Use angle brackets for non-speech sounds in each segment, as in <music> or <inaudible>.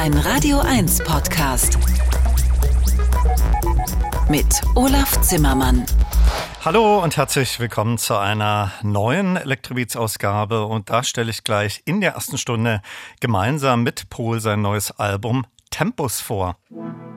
Ein Radio 1 Podcast. Mit Olaf Zimmermann. Hallo und herzlich willkommen zu einer neuen Elektrobeats-Ausgabe. Und da stelle ich gleich in der ersten Stunde gemeinsam mit Paul sein neues Album Tempus vor. Minute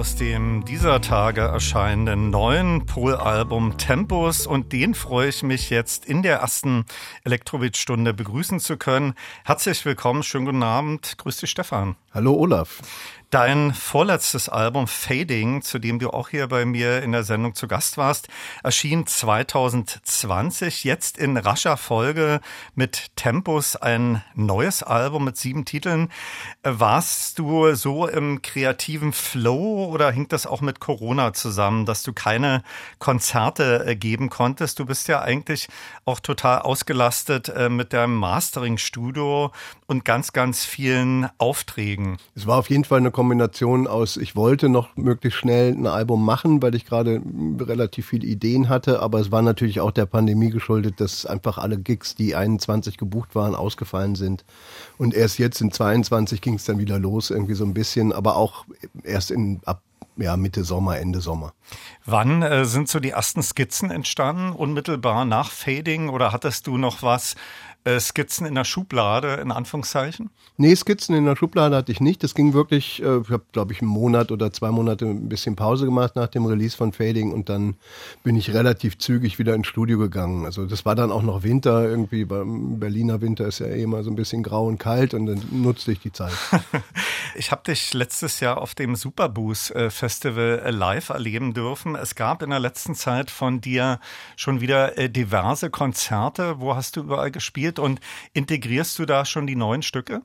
aus dem dieser Tage erscheinenden neuen Pol-Album Tempus und den freue ich mich jetzt in der ersten Elektrowitz-Stunde begrüßen zu können. Herzlich willkommen, schönen guten Abend. Grüß dich, Stefan. Hallo, Olaf. Dein vorletztes Album Fading, zu dem du auch hier bei mir in der Sendung zu Gast warst, erschien 2020, jetzt in rascher Folge mit Tempus ein neues Album mit sieben Titeln. Warst du so im kreativen Flow oder hing das auch mit Corona zusammen, dass du keine Konzerte äh, geben konntest? Du bist ja eigentlich auch total ausgelastet äh, mit deinem Mastering-Studio und ganz, ganz vielen Aufträgen. Es war auf jeden Fall eine Kombination aus, ich wollte noch möglichst schnell ein Album machen, weil ich gerade relativ viele Ideen hatte, aber es war natürlich auch der Pandemie geschuldet, dass einfach alle Gigs, die 21 gebucht waren, ausgefallen sind. Und erst jetzt in 22 ging es dann wieder los, irgendwie so ein bisschen, aber auch erst in ab ja, Mitte Sommer, Ende Sommer. Wann äh, sind so die ersten Skizzen entstanden? Unmittelbar nach Fading oder hattest du noch was äh, Skizzen in der Schublade, in Anführungszeichen? Nee, Skizzen in der Schublade hatte ich nicht. Das ging wirklich, äh, ich habe, glaube ich, einen Monat oder zwei Monate ein bisschen Pause gemacht nach dem Release von Fading und dann bin ich relativ zügig wieder ins Studio gegangen. Also das war dann auch noch Winter, irgendwie beim Berliner Winter ist ja eh immer so ein bisschen grau und kalt und dann nutzte ich die Zeit. <laughs> ich habe dich letztes Jahr auf dem Superboost äh, Festival äh, live erleben dürfen. Es gab in der letzten Zeit von dir schon wieder diverse Konzerte. Wo hast du überall gespielt? Gespielt und integrierst du da schon die neuen Stücke?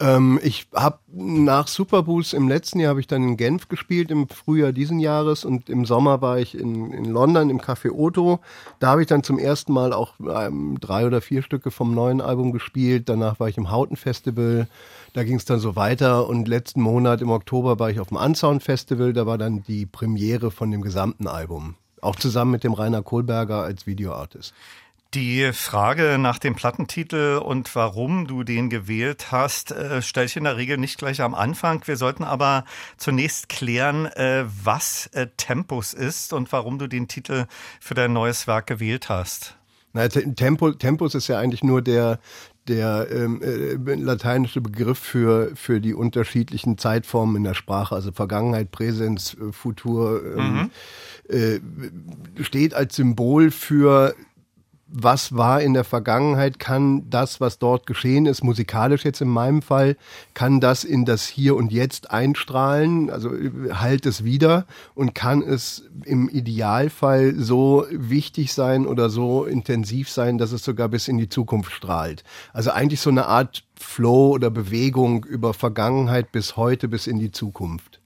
Ähm, ich habe nach Superboost im letzten Jahr habe ich dann in Genf gespielt im Frühjahr diesen Jahres und im Sommer war ich in, in London im Café Otto. Da habe ich dann zum ersten Mal auch ähm, drei oder vier Stücke vom neuen Album gespielt. Danach war ich im Hauten Festival. Da ging es dann so weiter und letzten Monat im Oktober war ich auf dem Unsound Festival. Da war dann die Premiere von dem gesamten Album. Auch zusammen mit dem Rainer Kohlberger als Videoartist. Die Frage nach dem Plattentitel und warum du den gewählt hast, äh, stelle ich in der Regel nicht gleich am Anfang. Wir sollten aber zunächst klären, äh, was äh, Tempus ist und warum du den Titel für dein neues Werk gewählt hast. Na, Tempo, Tempus ist ja eigentlich nur der, der ähm, äh, lateinische Begriff für, für die unterschiedlichen Zeitformen in der Sprache, also Vergangenheit, Präsens, äh, Futur, ähm, mhm. äh, steht als Symbol für was war in der Vergangenheit, kann das, was dort geschehen ist, musikalisch jetzt in meinem Fall, kann das in das Hier und Jetzt einstrahlen, also halt es wieder und kann es im Idealfall so wichtig sein oder so intensiv sein, dass es sogar bis in die Zukunft strahlt. Also eigentlich so eine Art Flow oder Bewegung über Vergangenheit bis heute bis in die Zukunft.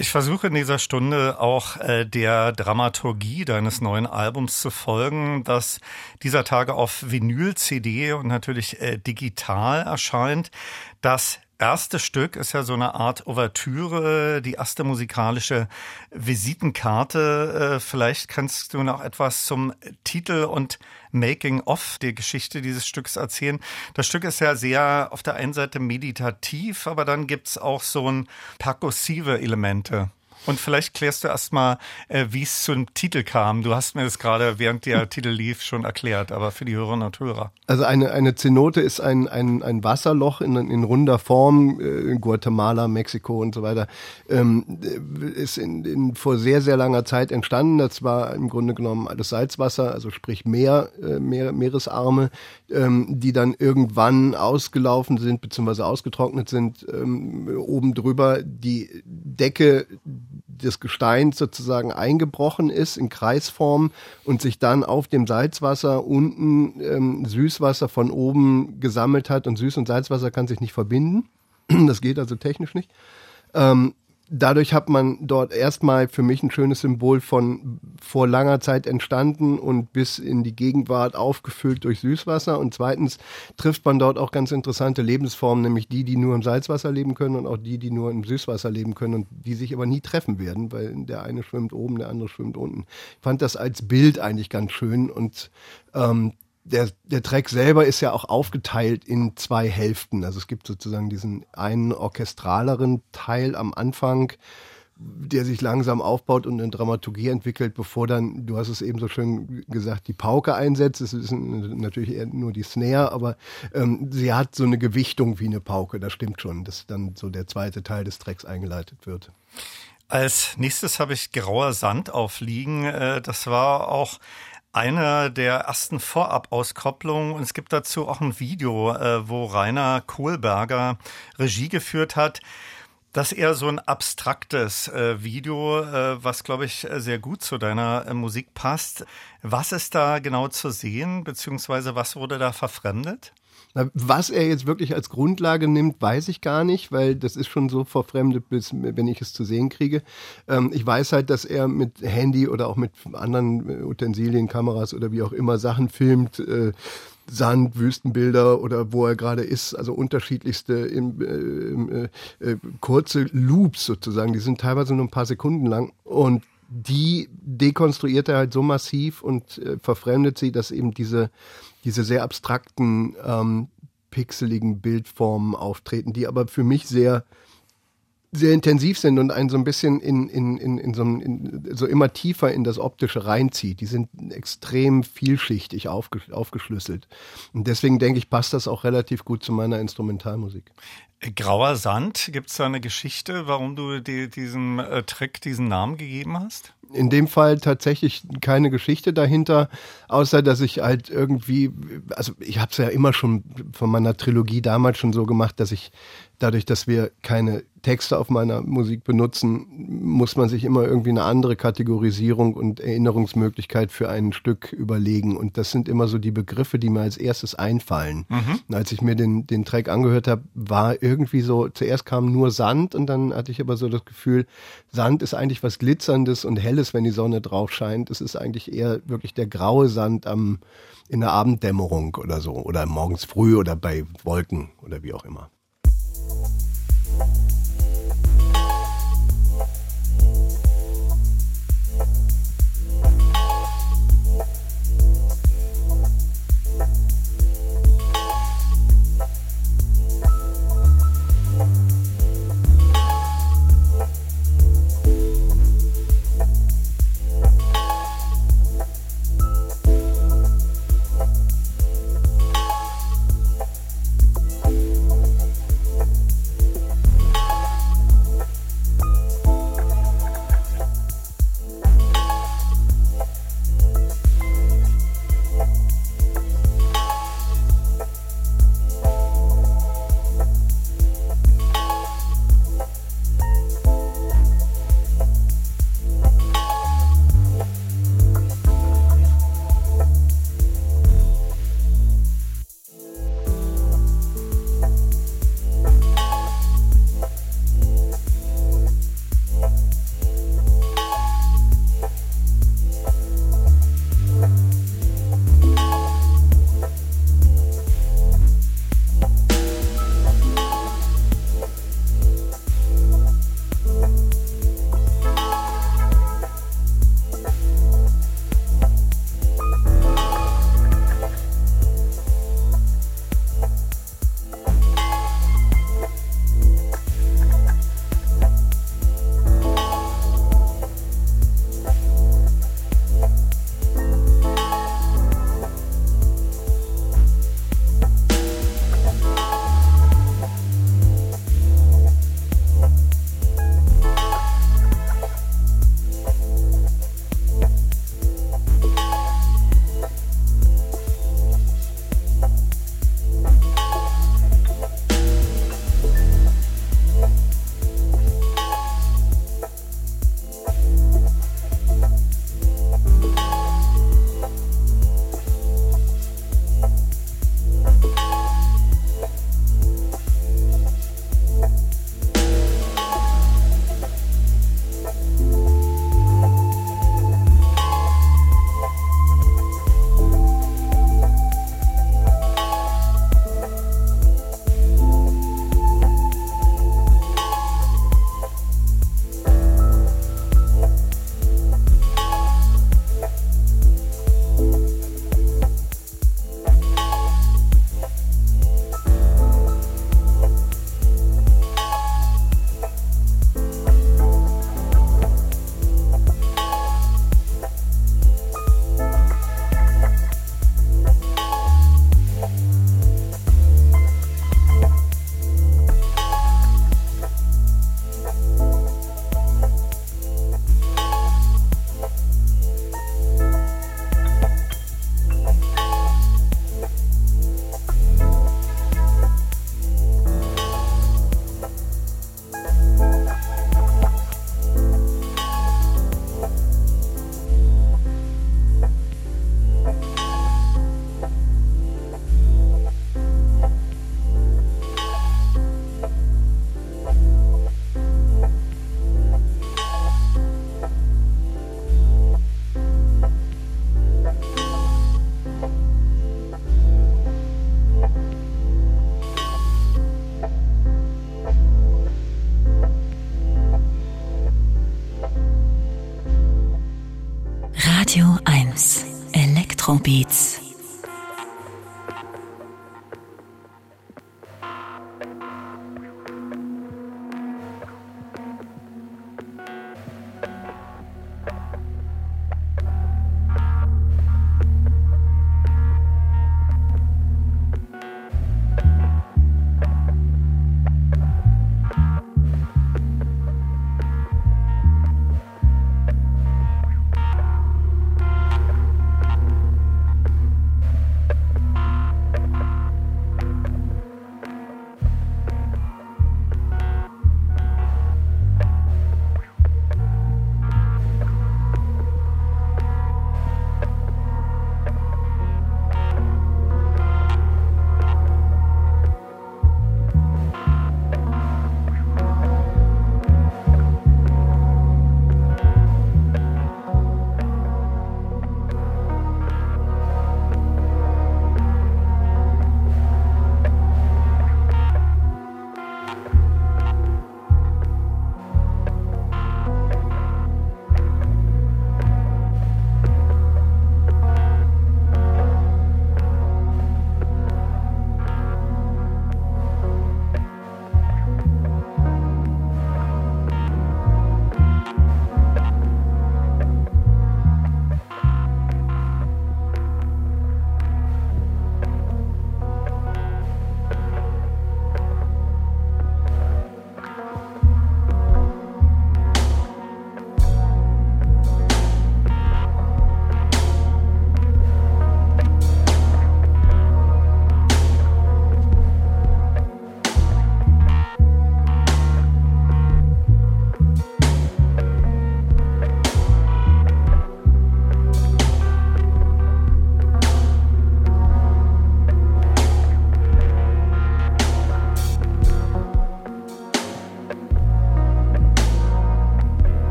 Ich versuche in dieser Stunde auch äh, der Dramaturgie deines neuen Albums zu folgen, das dieser Tage auf Vinyl, CD und natürlich äh, digital erscheint. Das erste Stück ist ja so eine Art Ouvertüre, die erste musikalische Visitenkarte. Äh, vielleicht kannst du noch etwas zum Titel und Making of der Geschichte dieses Stücks erzählen. Das Stück ist ja sehr auf der einen Seite meditativ, aber dann gibt's auch so ein perkussive Elemente. Und vielleicht klärst du erstmal, äh, wie es zum Titel kam. Du hast mir das gerade, während der Titel lief, schon erklärt, aber für die Hörerinnen und Hörer. Also eine, eine Zenote ist ein, ein, ein Wasserloch in, in runder Form, äh, in Guatemala, Mexiko und so weiter. Ähm, ist in, in, vor sehr, sehr langer Zeit entstanden. Das war im Grunde genommen alles Salzwasser, also sprich Meer, äh, Meer Meeresarme, ähm, die dann irgendwann ausgelaufen sind, beziehungsweise ausgetrocknet sind, ähm, oben drüber die Decke des Gesteins sozusagen eingebrochen ist in Kreisform und sich dann auf dem Salzwasser unten ähm, Süßwasser von oben gesammelt hat. Und Süß- und Salzwasser kann sich nicht verbinden. <clears throat> Das geht also technisch nicht. Ähm, dadurch hat man dort erstmal für mich ein schönes Symbol von vor langer Zeit entstanden und bis in die Gegenwart aufgefüllt durch Süßwasser. Und zweitens trifft man dort auch ganz interessante Lebensformen, nämlich die, die nur im Salzwasser leben können und auch die, die nur im Süßwasser leben können und die sich aber nie treffen werden, weil der eine schwimmt oben, der andere schwimmt unten. Ich fand das als Bild eigentlich ganz schön und ähm, der, der Track selber ist ja auch aufgeteilt in zwei Hälften. Also es gibt sozusagen diesen einen orchestraleren Teil am Anfang, der sich langsam aufbaut und eine Dramaturgie entwickelt, bevor dann, du hast es eben so schön gesagt, die Pauke einsetzt. Es ist natürlich eher nur die Snare, aber ähm, sie hat so eine Gewichtung wie eine Pauke, das stimmt schon, dass dann so der zweite Teil des Tracks eingeleitet wird. Als nächstes habe ich Grauer Sand aufliegen. Äh, das war auch eine der ersten Vorab-Auskopplungen und es gibt dazu auch ein Video, äh, wo Rainer Kohlberger Regie geführt hat. Das ist eher so ein abstraktes äh, Video, äh, was, glaube ich, sehr gut zu deiner Musik passt. Was ist da genau zu sehen, beziehungsweise was wurde da verfremdet? Was er jetzt wirklich als Grundlage nimmt, weiß ich gar nicht, weil das ist schon so verfremdet, bis, wenn ich es zu sehen kriege. Ähm, ich weiß halt, dass er mit Handy oder auch mit anderen äh, Utensilien, Kameras oder wie auch immer Sachen filmt. Äh, Sand, Wüstenbilder oder wo er gerade ist, also unterschiedlichste im, äh, äh, kurze Loops sozusagen, die sind teilweise nur ein paar Sekunden lang und die dekonstruiert er halt so massiv und äh, verfremdet sie, dass eben diese diese sehr abstrakten, ähm, pixeligen Bildformen auftreten, die aber für mich sehr sehr intensiv sind und einen so ein bisschen in, in, in, in, so, in so immer tiefer in das Optische reinzieht. Die sind extrem vielschichtig aufges aufgeschlüsselt. Und deswegen denke ich, passt das auch relativ gut zu meiner Instrumentalmusik. Grauer Sand, gibt es da eine Geschichte, warum du die, diesem äh, Trick diesen Namen gegeben hast? In dem Fall tatsächlich keine Geschichte dahinter, außer dass ich halt irgendwie, also ich habe es ja immer schon von meiner Trilogie damals schon so gemacht, dass ich dadurch, dass wir keine Texte auf meiner Musik benutzen, muss man sich immer irgendwie eine andere Kategorisierung und Erinnerungsmöglichkeit für ein Stück überlegen. Und das sind immer so die Begriffe, die mir als erstes einfallen. Mhm. Und als ich mir den, den Track angehört habe, war irgendwie so, zuerst kam nur Sand und dann hatte ich aber so das Gefühl, Sand ist eigentlich was Glitzerndes und Helles, wenn die Sonne drauf scheint. Es ist eigentlich eher wirklich der graue Sand am, in der Abenddämmerung oder so. Oder morgens früh oder bei Wolken oder wie auch immer.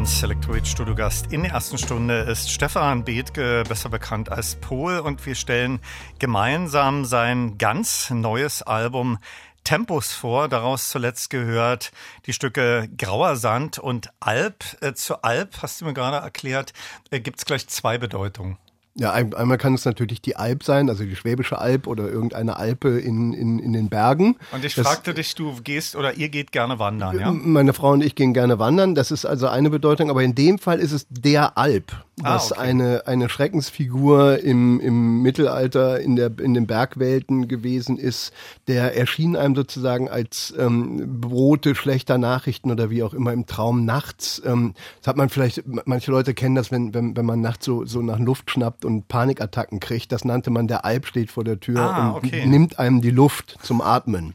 Radio 1 Elektroid Studiogast in der ersten Stunde ist Stefan Bethke, besser bekannt als Pol, und wir stellen gemeinsam sein ganz neues Album Tempus vor. Daraus zuletzt gehört die Stücke Grauer Sand und Alp. Äh, zu Alp, hast du mir gerade erklärt, äh, gibt es gleich zwei Bedeutungen. Ja, einmal kann es natürlich die Alp sein, also die Schwäbische Alb oder irgendeine Alpe in, in, in den Bergen. Und ich das, fragte dich, du gehst oder ihr geht gerne wandern, ja? Meine Frau und ich gehen gerne wandern. Das ist also eine Bedeutung, aber in dem Fall ist es der Alp, was ah, okay. eine, eine Schreckensfigur im, im Mittelalter in, der, in den Bergwelten gewesen ist. Der erschien einem sozusagen als ähm, Brote schlechter Nachrichten oder wie auch immer im Traum nachts. Ähm, das hat man vielleicht, manche Leute kennen das, wenn, wenn, wenn man nachts so, so nach Luft schnappt und Panikattacken kriegt. Das nannte man, der Alp steht vor der Tür ah, und okay. nimmt einem die Luft zum Atmen.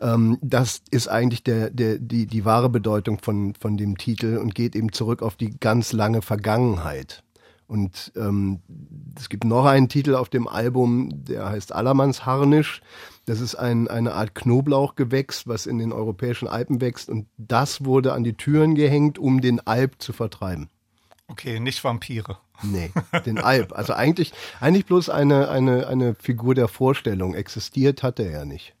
Ähm, das ist eigentlich der, der, die, die wahre Bedeutung von, von dem Titel und geht eben zurück auf die ganz lange Vergangenheit. Und ähm, es gibt noch einen Titel auf dem Album, der heißt Allermannsharnisch. Das ist ein, eine Art Knoblauchgewächs, was in den europäischen Alpen wächst. Und das wurde an die Türen gehängt, um den Alp zu vertreiben. Okay, nicht Vampire. Nee, den Alp. Also eigentlich, eigentlich bloß eine, eine, eine Figur der Vorstellung. Existiert hat er ja nicht.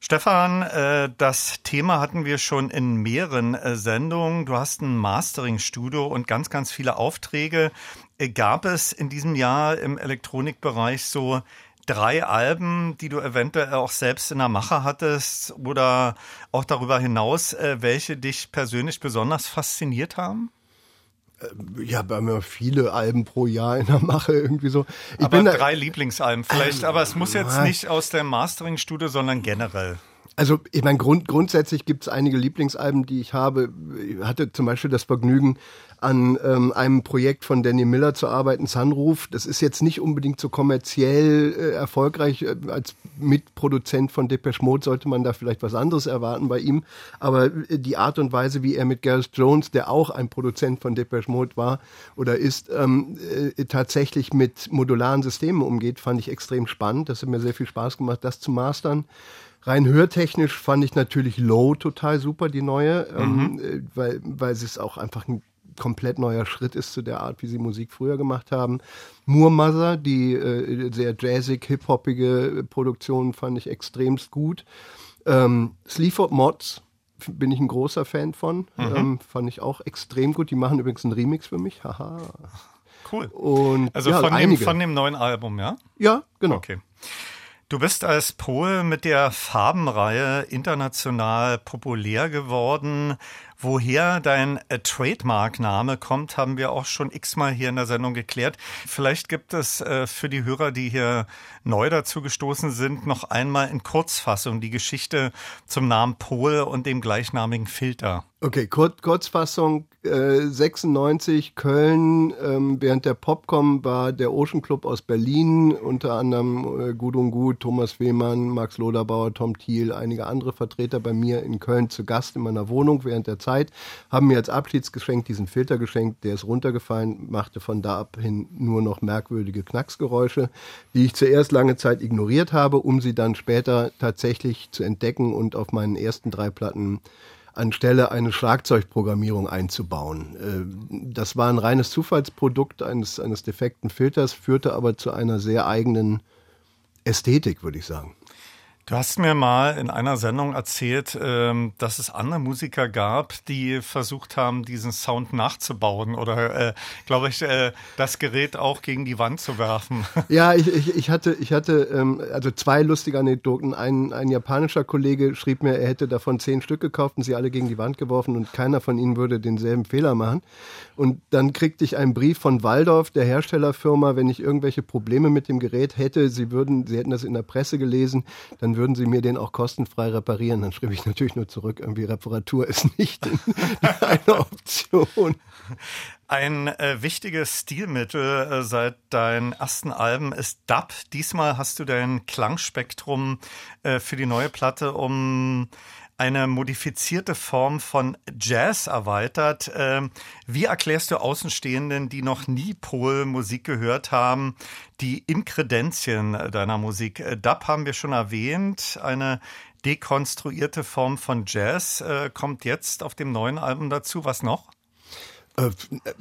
Stefan, äh, das Thema hatten wir schon in mehreren äh, Sendungen. Du hast ein Mastering-Studio und ganz, ganz viele Aufträge. Äh, gab es in diesem Jahr im Elektronikbereich so drei Alben, die du eventuell auch selbst in der Mache hattest oder auch darüber hinaus, welche dich persönlich besonders fasziniert haben? Äh, ja, haben ja viele Alben pro Jahr in der Mache irgendwie so. Ich aber bin drei Lieblingsalben vielleicht, ähm, aber es muss jetzt nicht aus der Mastering-Studio, sondern generell. Also ich meine, grund, grundsätzlich gibt es einige Lieblingsalben, die ich habe. Ich hatte zum Beispiel das Vergnügen, an ähm, einem Projekt von Danny Miller zu arbeiten, Sunroof. Das ist jetzt nicht unbedingt so kommerziell äh, erfolgreich. Äh, als Mitproduzent von Depeche Mode sollte man da vielleicht was anderes erwarten bei ihm. Aber äh, die Art und Weise, wie er mit Gareth Jones, der auch ein Produzent von Depeche Mode war oder ist, ähm, äh, tatsächlich mit modularen Systemen umgeht, fand ich extrem spannend. Das hat mir sehr viel Spaß gemacht, das zu mastern. Rein hörtechnisch fand ich natürlich Low total super, die neue, ähm, mhm. ähm, weil, weil es auch einfach ein komplett neuer Schritt ist zu der Art, wie sie Musik früher gemacht haben. Moor Mother, die äh, sehr jazzig, hip-hoppige Produktion fand ich extremst gut. Ähm, Sleaford Mods bin ich ein großer Fan von. Mhm. Ähm, fand ich auch extrem gut. Die machen übrigens einen Remix für mich. Haha. Cool. Und, also ja, von, dem, von dem neuen Album, ja? Ja, genau. Okay. Du bist als Pol mit der Farbenreihe international populär geworden. Woher dein äh, Trademark-Name kommt, haben wir auch schon x-mal hier in der Sendung geklärt. Vielleicht gibt es äh, für die Hörer, die hier neu dazu gestoßen sind, noch einmal in Kurzfassung die Geschichte zum Namen Pol und dem gleichnamigen Filter. Okay, Kur Kurzfassung äh, 96 Köln ähm, während der Popcom war der Ocean Club aus Berlin unter anderem äh, Gudrun Gut, Thomas Wehmann, Max Loderbauer, Tom Thiel, einige andere Vertreter bei mir in Köln zu Gast in meiner Wohnung während der Zeit, haben mir als Abschiedsgeschenk diesen Filter geschenkt, der ist runtergefallen, machte von da ab hin nur noch merkwürdige Knacksgeräusche, die ich zuerst lange Zeit ignoriert habe, um sie dann später tatsächlich zu entdecken und auf meinen ersten drei Platten anstelle eine Schlagzeugprogrammierung einzubauen. Äh, das war ein reines Zufallsprodukt eines, eines defekten Filters, führte aber zu einer sehr eigenen Ästhetik, würde ich sagen. Du hast mir mal in einer Sendung erzählt, ähm, dass es andere Musiker gab, die versucht haben, diesen Sound nachzubauen oder, äh, glaube ich, äh, das Gerät auch gegen die Wand zu werfen. <laughs> Ja, ich, ich, ich hatte, ich hatte ähm, also zwei lustige Anekdoten. Ein, ein japanischer Kollege schrieb mir, er hätte davon zehn Stück gekauft und sie alle gegen die Wand geworfen und keiner von ihnen würde denselben Fehler machen. Und dann kriegte ich einen Brief von Waldorf, der Herstellerfirma, wenn ich irgendwelche Probleme mit dem Gerät hätte, sie würden, sie hätten das in der Presse gelesen, dann würden Sie mir den auch kostenfrei reparieren? Dann schrieb ich natürlich nur zurück, irgendwie Reparatur ist nicht <laughs> eine Option. Ein äh, wichtiges Stilmittel äh, seit deinen ersten Alben ist Dub. Diesmal hast du dein Klangspektrum äh, für die neue Platte um eine modifizierte Form von Jazz erweitert. Ähm, wie erklärst du Außenstehenden, die noch nie Pol-Musik gehört haben, die Inkredenzien deiner Musik? Äh, Dub haben wir schon erwähnt, eine dekonstruierte Form von Jazz äh, kommt jetzt auf dem neuen Album dazu. Was noch? Äh,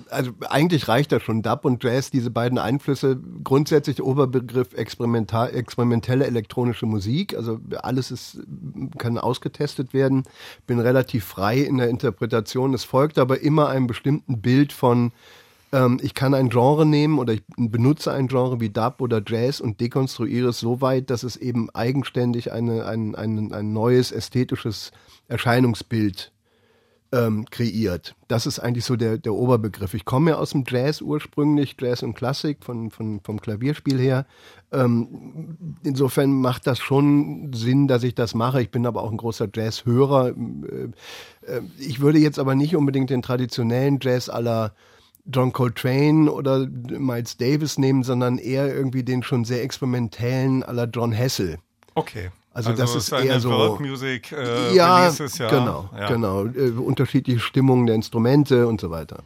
also eigentlich reicht das schon. Dub und Jazz, diese beiden Einflüsse, grundsätzlich der Oberbegriff experimentelle elektronische Musik. Also alles ist, kann ausgetestet werden. Bin relativ frei in der Interpretation. Es folgt aber immer einem bestimmten Bild von Ähm, ich kann ein Genre nehmen oder ich benutze ein Genre wie Dub oder Jazz und dekonstruiere es so weit, dass es eben eigenständig eine, ein, ein, ein neues ästhetisches Erscheinungsbild ähm, kreiert. Das ist eigentlich so der, der Oberbegriff. Ich komme ja aus dem Jazz ursprünglich, Jazz und Klassik von, von, vom Klavierspiel her. Ähm, insofern macht das schon Sinn, dass ich das mache. Ich bin aber auch ein großer Jazzhörer. Äh, äh, ich würde jetzt aber nicht unbedingt den traditionellen Jazz aller John Coltrane oder Miles Davis nehmen, sondern eher irgendwie den schon sehr experimentellen aller John Hessel. Okay. Also, also das ist eher so World Music äh, ja, Releases, ja, genau, ja. genau, äh, unterschiedliche Stimmungen der Instrumente und so weiter.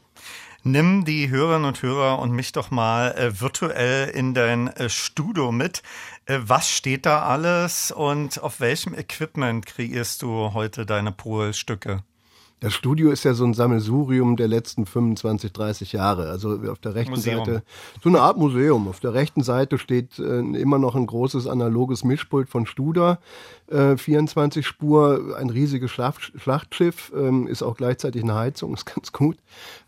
Nimm die Hörerinnen und Hörer und mich doch mal äh, virtuell in dein äh, Studio mit. Äh, was steht da alles und auf welchem Equipment kreierst du heute deine Polstücke? Das Studio ist ja so ein Sammelsurium der letzten 25, 30 Jahre. Also auf der rechten Museum. Seite, so eine Art Museum. Auf der rechten Seite steht äh, immer noch ein großes analoges Mischpult von Studer, äh, 24 Spur, ein riesiges Schlacht, Schlachtschiff, ähm, ist auch gleichzeitig eine Heizung, <laughs> ist ganz gut.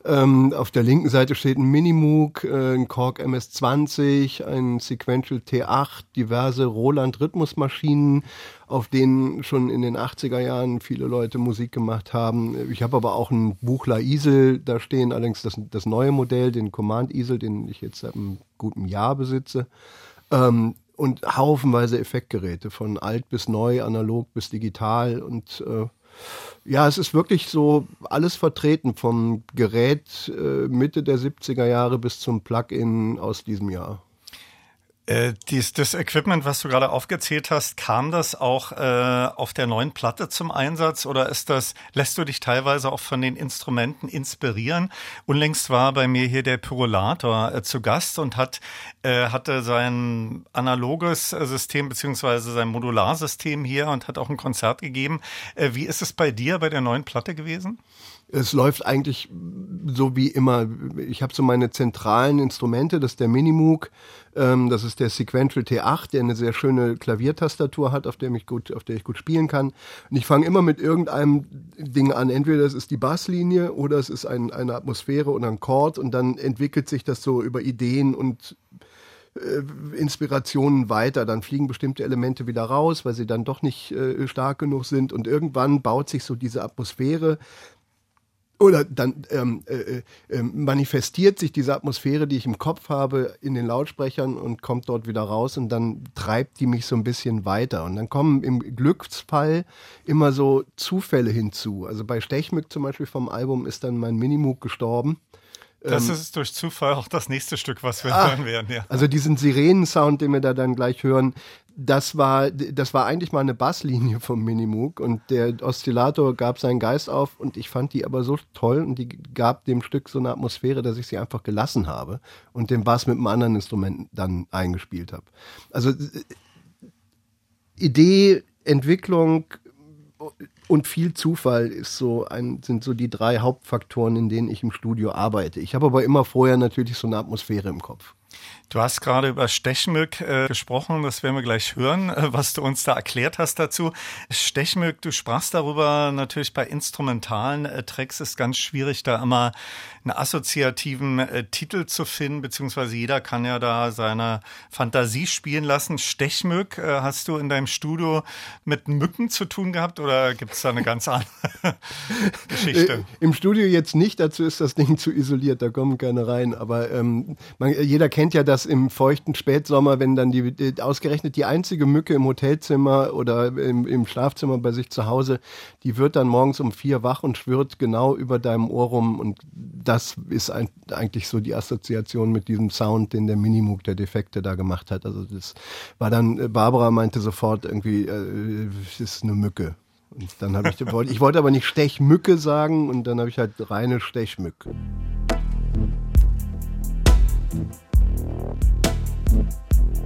Ähm, auf der linken Seite steht ein Minimoog, äh, ein Korg MS-20, ein Sequential T8, diverse Roland Rhythmusmaschinen, auf denen schon in den 80er Jahren viele Leute Musik gemacht haben. Ich habe aber auch ein Buchler Isel da stehen, allerdings das, das neue Modell, den Command Isel, den ich jetzt seit einem guten Jahr besitze. Ähm, und haufenweise Effektgeräte, von alt bis neu, analog bis digital und äh, ja, es ist wirklich so alles vertreten, vom Gerät äh, Mitte der 70er Jahre bis zum Plug-in aus diesem Jahr. Äh, dies, das Equipment, was du gerade aufgezählt hast, kam das auch äh, auf der neuen Platte zum Einsatz oder ist das, lässt du dich teilweise auch von den Instrumenten inspirieren? Unlängst war bei mir hier der Pyrolator äh, zu Gast und hat, äh, hatte sein analoges äh, System beziehungsweise sein Modularsystem hier und hat auch ein Konzert gegeben. Wie ist es bei dir bei der neuen Platte gewesen? Es läuft eigentlich so wie immer. Ich habe so meine zentralen Instrumente, das ist der Minimoog, ähm, das ist der Sequential T8, der eine sehr schöne Klaviertastatur hat, auf der, mich gut, auf der ich gut spielen kann. Und ich fange immer mit irgendeinem Ding an. Entweder es ist die Basslinie oder es ist ein, eine Atmosphäre oder ein Chord und dann entwickelt sich das so über Ideen und äh, Inspirationen weiter. Dann fliegen bestimmte Elemente wieder raus, weil sie dann doch nicht äh, stark genug sind. Und irgendwann baut sich so diese Atmosphäre oder dann ähm, äh, äh, manifestiert sich diese Atmosphäre, die ich im Kopf habe, in den Lautsprechern und kommt dort wieder raus und dann treibt die mich so ein bisschen weiter. Und dann kommen im Glücksfall immer so Zufälle hinzu. Also bei Stechmück zum Beispiel vom Album ist dann mein Minimoog gestorben. Das ähm, ist durch Zufall auch das nächste Stück, was wir ah, hören werden. Ja. Also diesen Sirenensound, den wir da dann gleich hören, das war, das war eigentlich mal eine Basslinie vom Minimoog und der Oszillator gab seinen Geist auf und ich fand die aber so toll und die gab dem Stück so eine Atmosphäre, dass ich sie einfach gelassen habe und den Bass mit einem anderen Instrument dann eingespielt habe. Also äh, Idee, Entwicklung und viel Zufall ist so ein, sind so die drei Hauptfaktoren, in denen ich im Studio arbeite. Ich habe aber immer vorher natürlich so eine Atmosphäre im Kopf. Du hast gerade über Stechmück äh, gesprochen, das werden wir gleich hören, äh, was du uns da erklärt hast dazu. Stechmück, du sprachst darüber, natürlich bei instrumentalen äh, Tracks ist ganz schwierig, da immer einen assoziativen äh, Titel zu finden, beziehungsweise jeder kann ja da seine Fantasie spielen lassen. Stechmück, äh, hast du in deinem Studio mit Mücken zu tun gehabt oder gibt es da eine ganz andere <laughs> Geschichte? Äh, Im Studio jetzt nicht, dazu ist das Ding zu isoliert, da kommen keine rein, aber ähm, man, jeder kennt ja das dass im feuchten Spätsommer, wenn dann die, die, ausgerechnet die einzige Mücke im Hotelzimmer oder im, im, Schlafzimmer bei sich zu Hause, die wird dann morgens um vier wach und schwirrt genau über deinem Ohr rum und das ist ein, eigentlich so die Assoziation mit diesem Sound, den der Minimoog der Defekte da gemacht hat. Also das war dann, Barbara meinte sofort irgendwie, äh, es ist eine Mücke. Und dann habe ich, ich wollte aber nicht Stechmücke sagen und dann habe ich halt reine Stechmücke.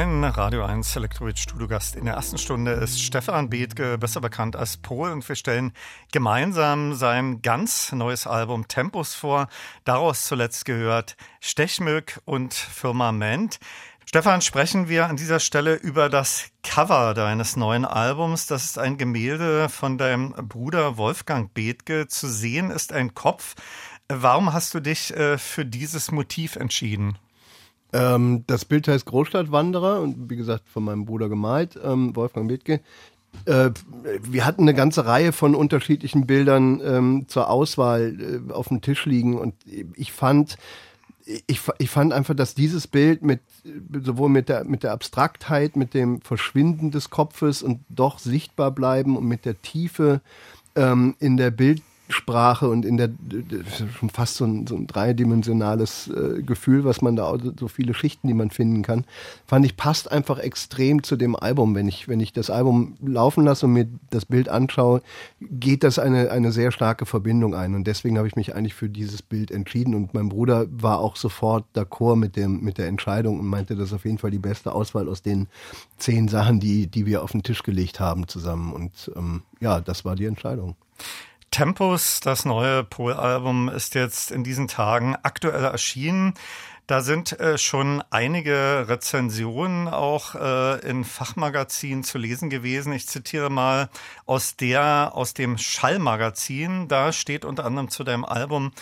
Mein Radio 1 Elektroid Studiogast in der ersten Stunde ist Stefan Bethke, besser bekannt als Pol, und wir stellen gemeinsam sein ganz neues Album Tempus vor. Daraus zuletzt gehört Stechmück und Firmament. Stefan, sprechen wir an dieser Stelle über das Cover deines neuen Albums. Das ist ein Gemälde von deinem Bruder Wolfgang Bethke. Zu sehen ist ein Kopf. Warum hast du dich äh, für dieses Motiv entschieden? Ähm, das Bild heißt Großstadtwanderer und wie gesagt von meinem Bruder gemalt, ähm, Wolfgang Bethke. Äh, wir hatten eine ganze Reihe von unterschiedlichen Bildern ähm, zur Auswahl äh, auf dem Tisch liegen und ich fand, ich, ich fand einfach, dass dieses Bild mit sowohl mit der mit der Abstraktheit, mit dem Verschwinden des Kopfes und doch sichtbar bleiben und mit der Tiefe ähm, in der Bild Sprache und in der schon fast so ein, so ein dreidimensionales äh, Gefühl, was man da so viele Schichten, die man finden kann, fand ich passt einfach extrem zu dem Album. Wenn ich wenn ich das Album laufen lasse und mir das Bild anschaue, geht das eine eine sehr starke Verbindung ein und deswegen habe ich mich eigentlich für dieses Bild entschieden und mein Bruder war auch sofort d'accord mit dem mit der Entscheidung und meinte, das ist auf jeden Fall die beste Auswahl aus den zehn Sachen, die die wir auf den Tisch gelegt haben zusammen und ähm, ja, das war die Entscheidung. Tempus, das neue Pol-Album, ist jetzt in diesen Tagen aktuell erschienen. Da sind äh, schon einige Rezensionen auch äh, in Fachmagazinen zu lesen gewesen. Ich zitiere mal aus der, aus dem Schallmagazin. Da steht unter anderem zu deinem Album,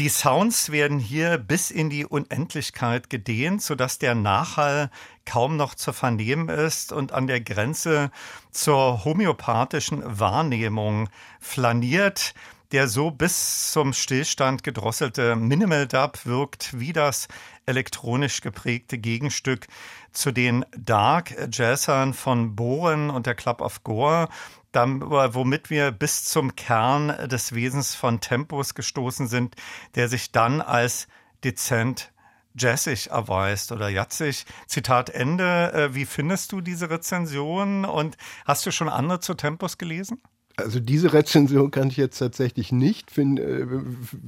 die Sounds werden hier bis in die Unendlichkeit gedehnt, sodass der Nachhall kaum noch zu vernehmen ist und an der Grenze zur homöopathischen Wahrnehmung flaniert. Der so bis zum Stillstand gedrosselte Minimal Dub wirkt wie das elektronisch geprägte Gegenstück zu den Dark Jazzern von Bohren und der Club of Gore dann, womit wir bis zum Kern des Wesens von Tempos gestoßen sind, der sich dann als dezent jazzig erweist oder jatzig. Zitat Ende. Äh, wie findest du diese Rezension und hast du schon andere zu Tempos gelesen? Also diese Rezension kann ich jetzt tatsächlich nicht, finde äh,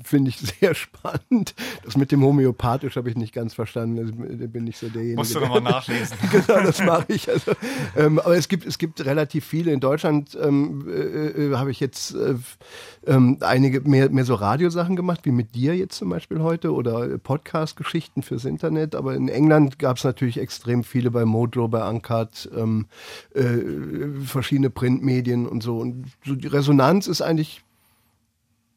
find ich sehr <laughs> spannend. Das mit dem homöopathisch habe ich nicht ganz verstanden, also, da bin ich so derjenige. Musst du nochmal nachlesen. <laughs> genau, das mache ich. Also, ähm, aber es gibt, es gibt relativ viele. In Deutschland ähm, äh, äh, habe ich jetzt äh, ähm, einige mehr, mehr so Radiosachen gemacht, wie mit dir jetzt zum Beispiel heute oder Podcast-Geschichten fürs Internet. Aber in England gab es natürlich extrem viele bei Mojo, bei Uncut, ähm, äh, verschiedene Printmedien und so. Und so die Resonanz ist eigentlich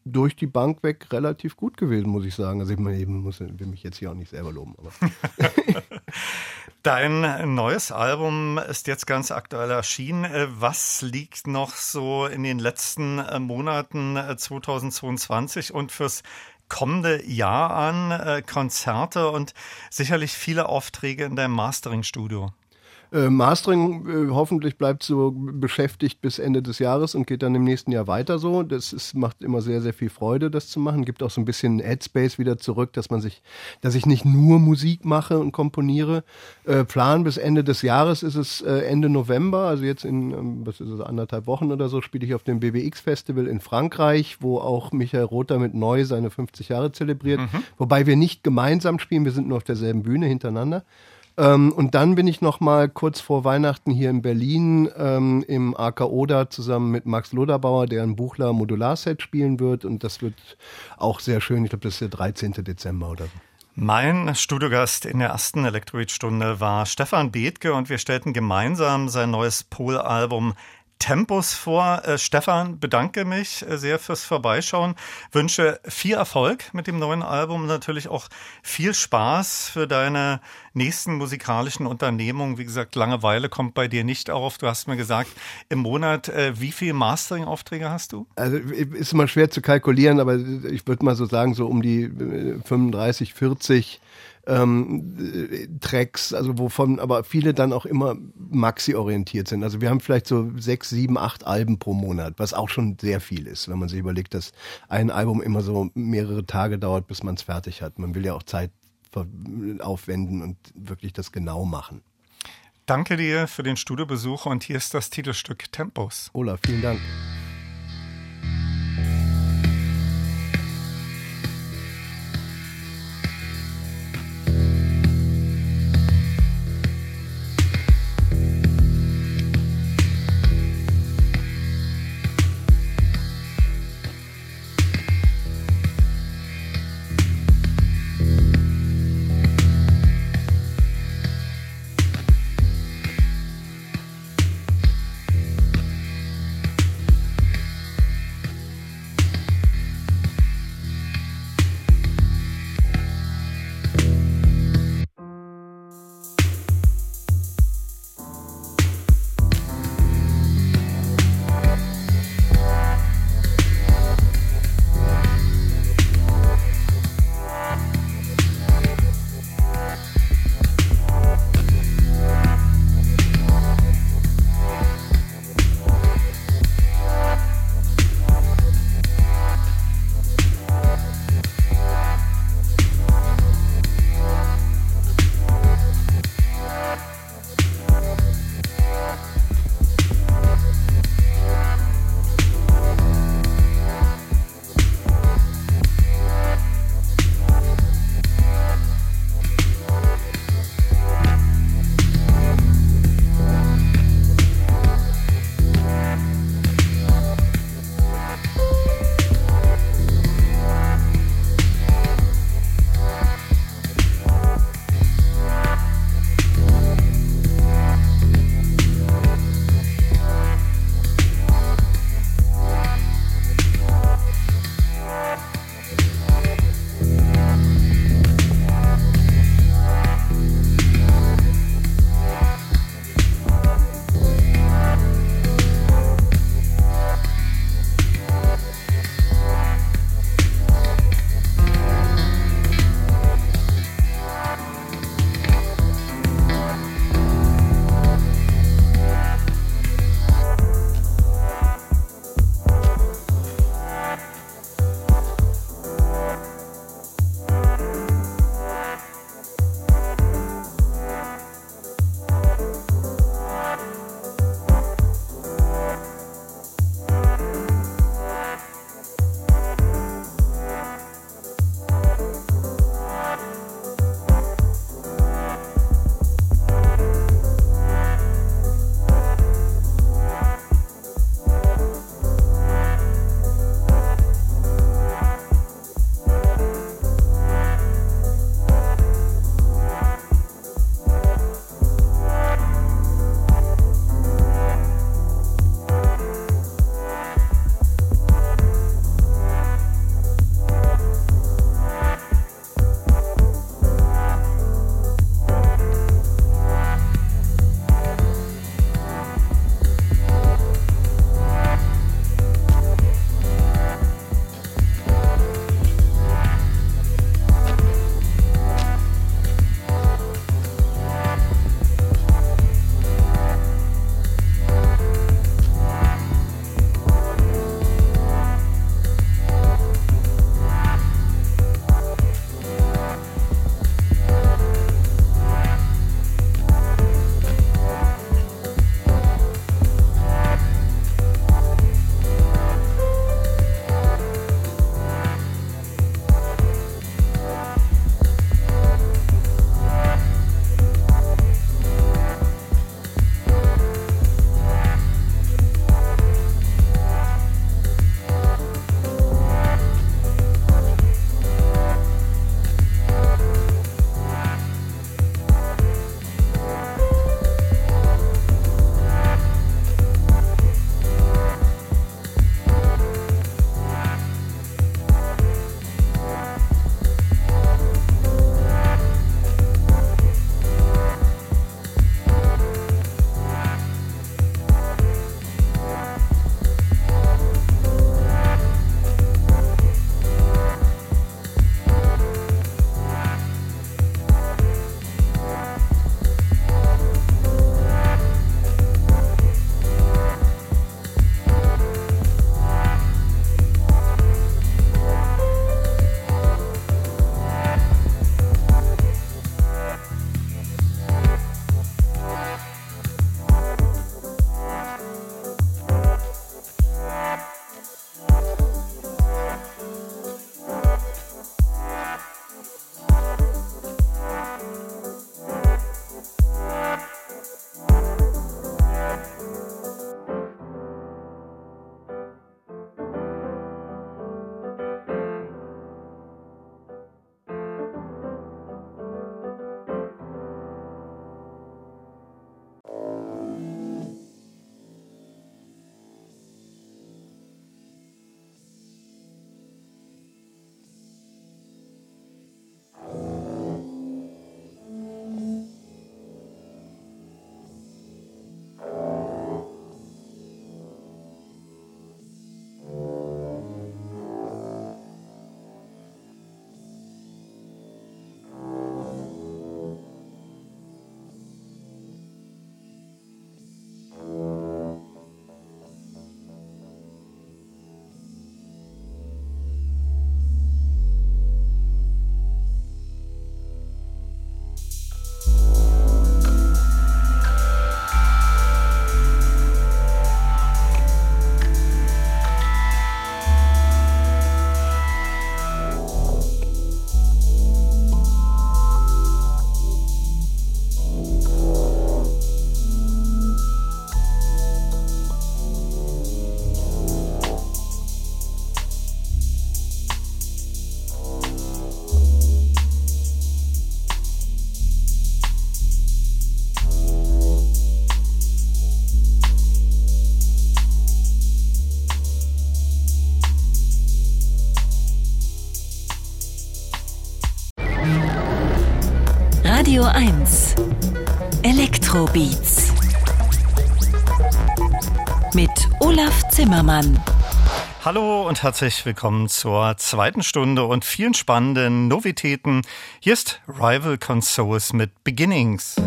durch die Bank weg relativ gut gewesen, muss ich sagen. Also ich meine, ich muss, will mich jetzt hier auch nicht selber loben. Aber. <laughs> Dein neues Album ist jetzt ganz aktuell erschienen. Äh, was liegt noch so in den letzten äh, Monaten 2022 äh, und fürs kommende Jahr an? Konzerte und sicherlich viele Aufträge in deinem Mastering-Studio. Äh, Mastering äh, hoffentlich bleibt so beschäftigt bis Ende des Jahres und geht dann im nächsten Jahr weiter so. Das ist, macht immer sehr, sehr viel Freude, das zu machen. Gibt auch so ein bisschen Headspace wieder zurück, dass man sich, dass ich nicht nur Musik mache und komponiere. Äh, Plan bis Ende des Jahres ist es äh, Ende November, also jetzt in, ähm, was ist es, anderthalb Wochen oder so, spiele ich auf dem BBX Festival in Frankreich, wo auch Michael Rother mit Neu seine 50 Jahre zelebriert. Mhm. Wobei wir nicht gemeinsam spielen, wir sind nur auf derselben Bühne hintereinander. Ähm, und dann bin ich noch mal kurz vor Weihnachten hier in Berlin ähm, im AK Oda zusammen mit Max Loderbauer, der ein Buchler Modularset spielen wird. Und das wird auch sehr schön. Ich glaube, das ist der 13. Dezember oder so. Mein Studiogast in der ersten Elektroid-Stunde war Stefan Bethke und wir stellten gemeinsam sein neues Pol-Album Tempos vor. Äh, Stefan, bedanke mich äh, sehr fürs Vorbeischauen. Wünsche viel Erfolg mit dem neuen Album, natürlich auch viel Spaß für deine nächsten musikalischen Unternehmungen. Wie gesagt, Langeweile kommt bei dir nicht auf. Du hast mir gesagt, im Monat, äh, wie viele Mastering-Aufträge hast du? Also ist immer schwer zu kalkulieren, aber ich würde mal so sagen, so um die 35, 40 ähm, Tracks, also wovon aber viele dann auch immer maxi-orientiert sind. Also wir haben vielleicht so sechs, sieben, acht Alben pro Monat, was auch schon sehr viel ist, wenn man sich überlegt, dass ein Album immer so mehrere Tage dauert, bis man es fertig hat. Man will ja auch Zeit aufwenden und wirklich das genau machen. Danke dir für den Studiobesuch und hier ist das Titelstück Tempos. Ola, vielen Dank. Elektrobeats. Mit Olaf Zimmermann. Hallo und herzlich willkommen zur zweiten Stunde und vielen spannenden Novitäten. Hier ist Rival Consoles mit Beginnings.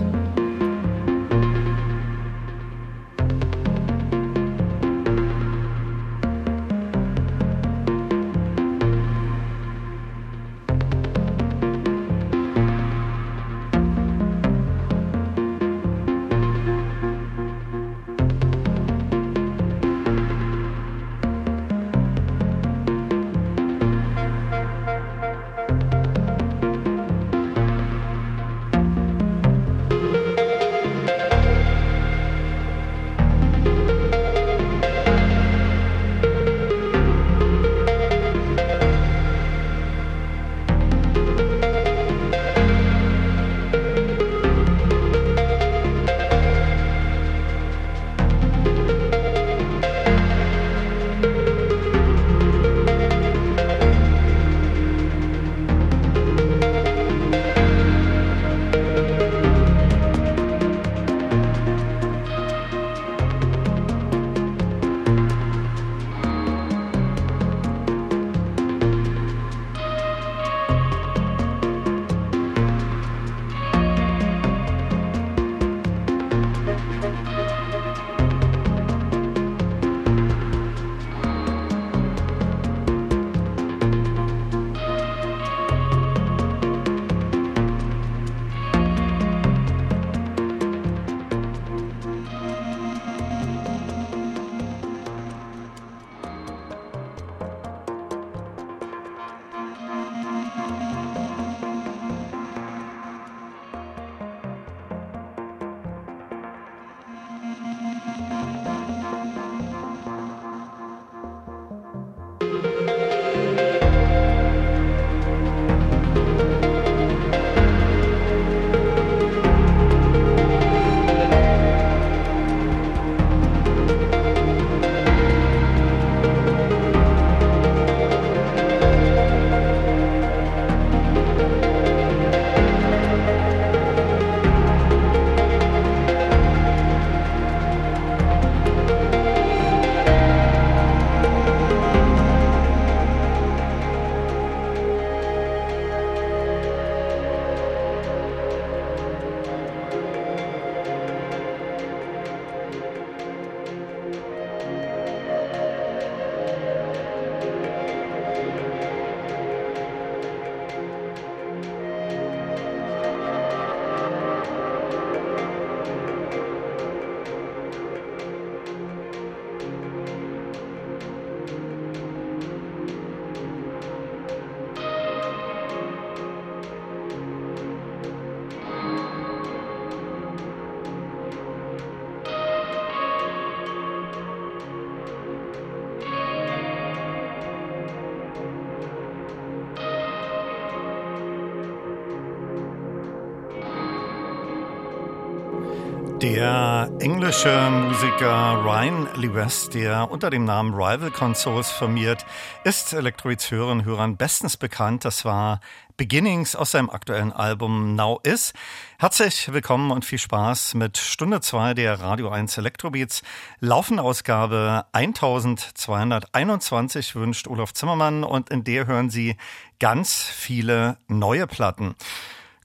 Der englische Musiker Ryan Lee der unter dem Namen Rival Consoles firmiert, ist Elektroizhörern und Hörern bestens bekannt. Das war Beginnings aus seinem aktuellen Album Now Is. Herzlich willkommen und viel Spaß mit Stunde 2 der Radio 1 Elektrobeats. Laufenausgabe 1221 wünscht Olaf Zimmermann und in der hören Sie ganz viele neue Platten.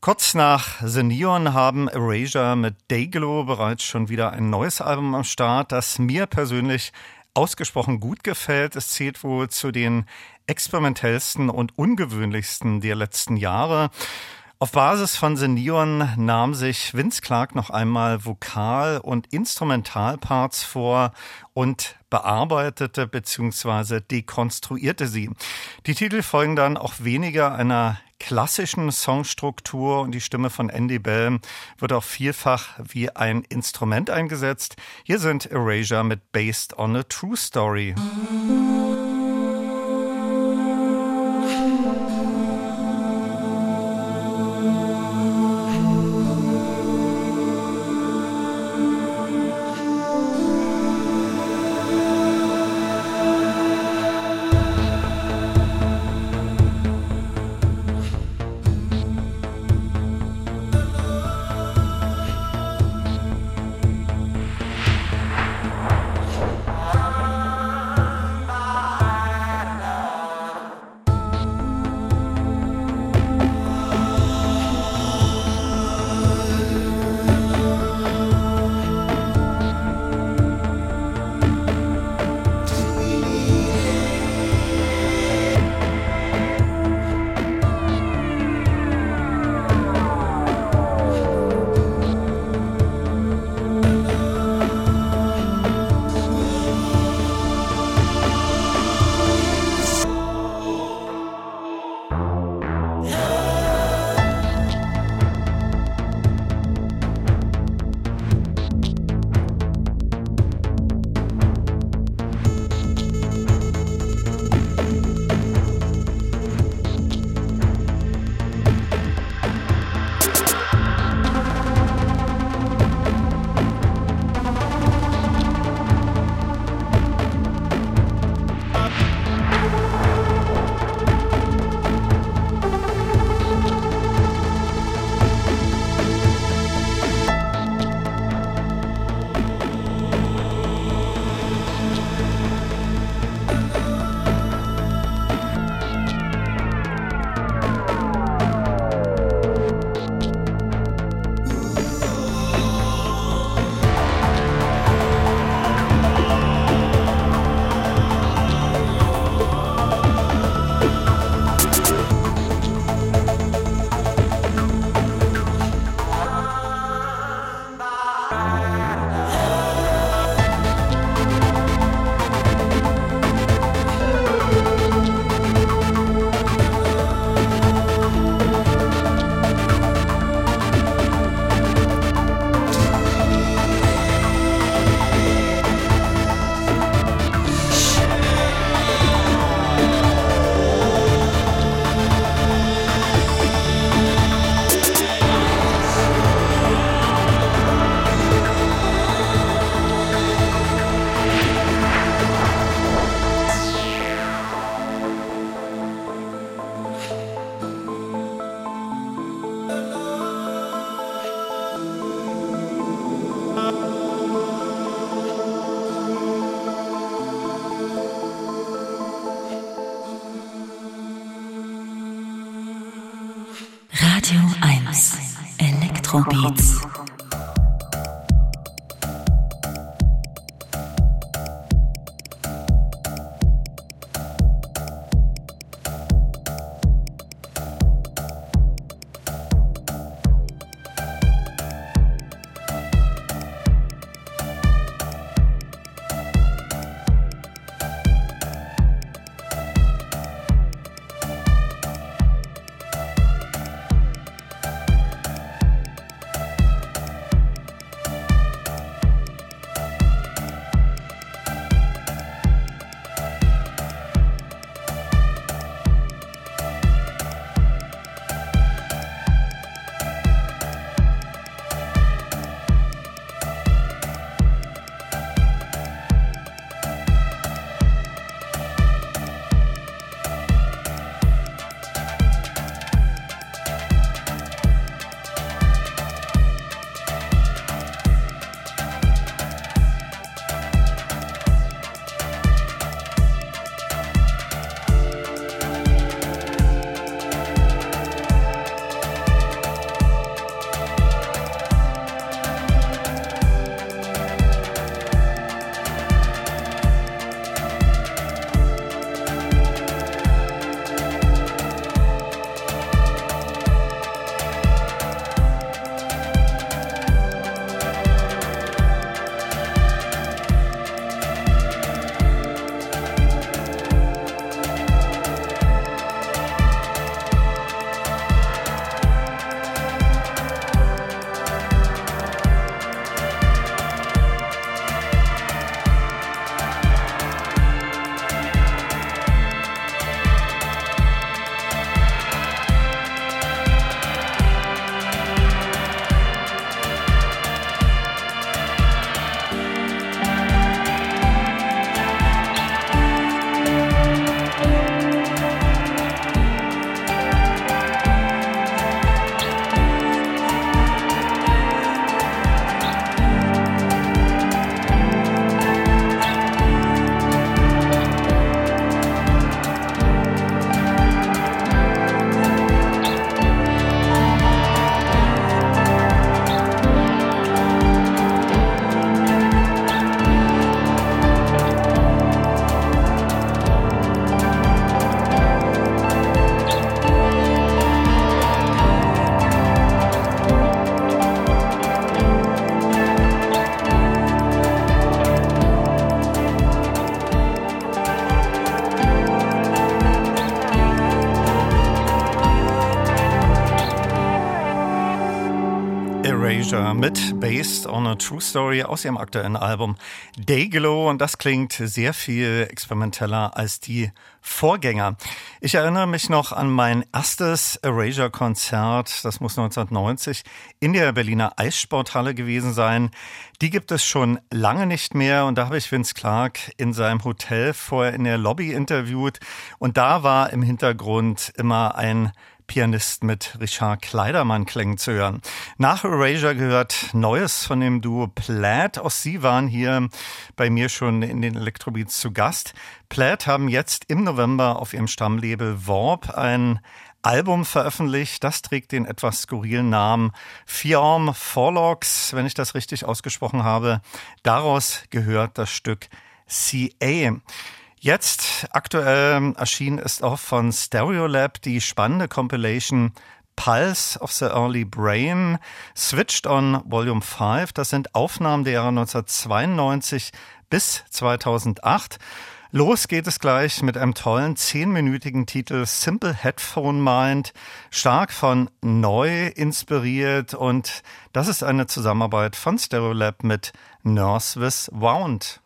Kurz nach The Neon haben Erasure mit Dayglow bereits schon wieder ein neues Album am Start, das mir persönlich ausgesprochen gut gefällt. Es zählt wohl zu den experimentellsten und ungewöhnlichsten der letzten Jahre. Auf Basis von Neon nahm sich Vince Clark noch einmal Vokal- und Instrumentalparts vor und bearbeitete bzw. dekonstruierte sie. Die Titel folgen dann auch weniger einer klassischen Songstruktur und die Stimme von Andy Bell wird auch vielfach wie ein Instrument eingesetzt. Hier sind Erasure mit Based on a True Story. Afrobeats. Based on a True Story aus ihrem aktuellen Album Dayglow und das klingt sehr viel experimenteller als die Vorgänger. Ich erinnere mich noch an mein erstes Erasure-Konzert, das muss 1990 in der Berliner Eissporthalle gewesen sein. Die gibt es schon lange nicht mehr und da habe ich Vince Clark in seinem Hotel vorher in der Lobby interviewt und da war im Hintergrund immer ein Pianist mit Richard Kleidermann klingen zu hören. Nach Erasure gehört Neues von dem Duo Plaid. Auch sie waren hier bei mir schon in den Electrobeats zu Gast. Plaid haben jetzt im November auf ihrem Stammlabel Warp ein Album veröffentlicht. Das trägt den etwas skurrilen Namen Fiorm Forlogs, wenn ich das richtig ausgesprochen habe. Daraus gehört das Stück CA. Jetzt aktuell erschienen ist auch von Stereolab die spannende Compilation Pulse of the Early Brain, Switched on Volume 5. Das sind Aufnahmen der Jahre 1992 bis 2008. Los geht es gleich mit einem tollen zehnminütigen Titel Simple Headphone Mind, stark von Neu inspiriert und das ist eine Zusammenarbeit von Stereolab mit Nurse with Wound.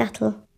Scuttle.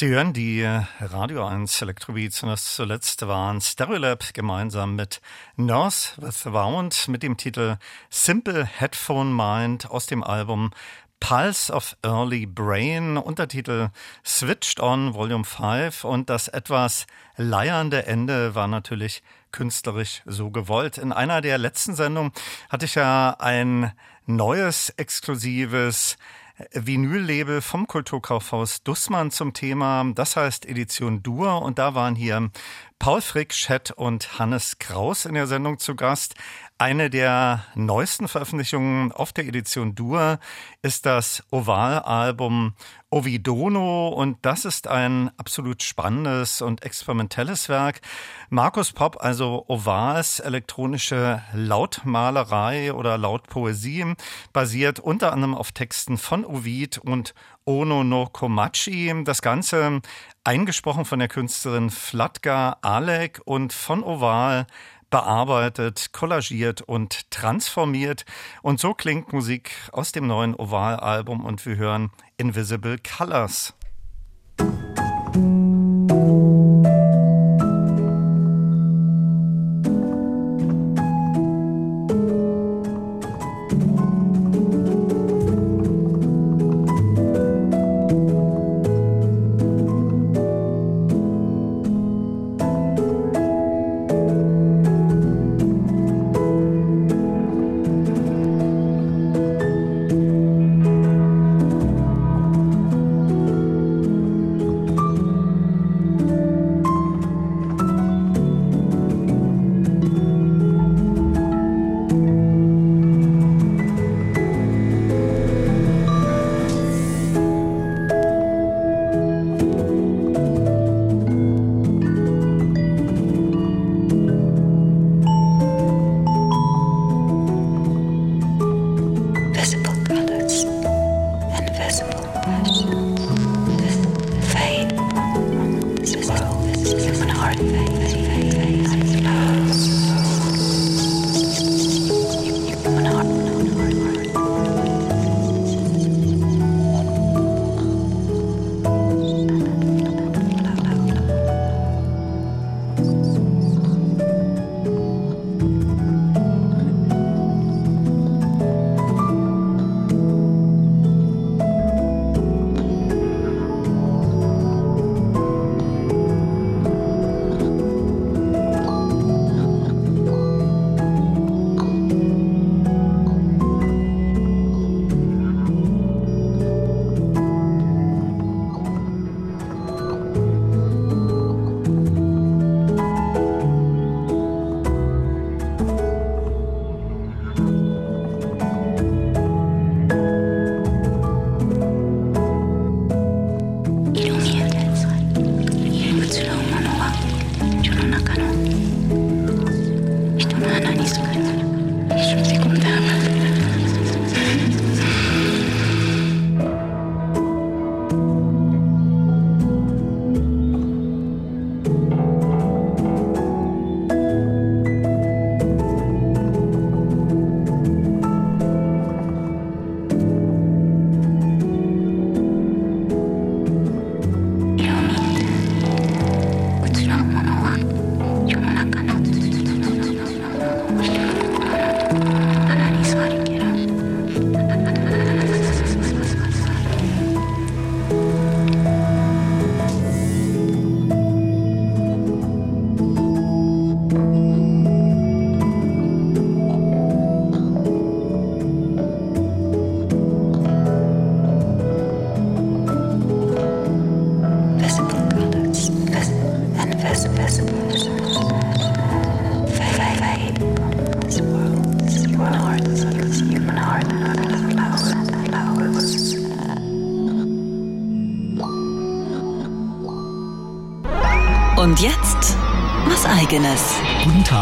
Sie hören die Radio 1 Electrobeats und das zuletzt waren Stereolab gemeinsam mit North with Wound mit dem Titel Simple Headphone Mind aus dem Album Pulse of Early Brain, Untertitel Switched On Volume 5 und das etwas leiernde Ende war natürlich künstlerisch so gewollt. In einer der letzten Sendungen hatte ich ja ein neues, exklusives Vinyl-Label vom Kulturkaufhaus Dussmann zum Thema. Das heißt Edition Dur und da waren hier Paul Frick, Chet und Hannes Kraus in der Sendung zu Gast. Eine der neuesten Veröffentlichungen auf der Edition Dur ist das Oval-Album Ovidono und das ist ein absolut spannendes und experimentelles Werk. Markus Pop, also Ovals elektronische Lautmalerei oder Lautpoesie, basiert unter anderem auf Texten von Ovid und Ono no Komachi. Das Ganze eingesprochen von der Künstlerin Flatka Alek und von Oval bearbeitet, kollagiert und transformiert. Und so klingt Musik aus dem neuen Oval-Album und wir hören Invisible Colors.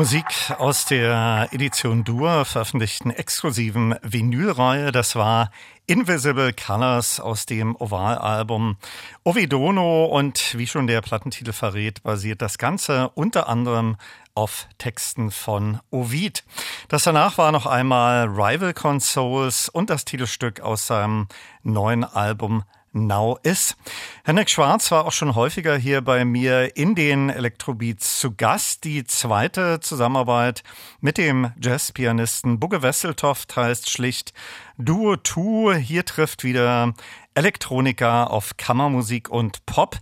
Musik aus der Edition Dur veröffentlichten exklusiven Vinylreihe. Das war Invisible Colors aus dem Oval-Album Ovidono und wie schon der Plattentitel verrät, basiert das Ganze unter anderem auf Texten von Ovid. Das danach war noch einmal Rival Consoles und das Titelstück aus seinem neuen Album Now ist. Henrik Schwarz war auch schon häufiger hier bei mir in den Elektrobeats zu Gast. Die zweite Zusammenarbeit mit dem Jazzpianisten Bugge Wesseltoft heißt schlicht Duo 2. Hier trifft wieder Elektronika auf Kammermusik und Pop.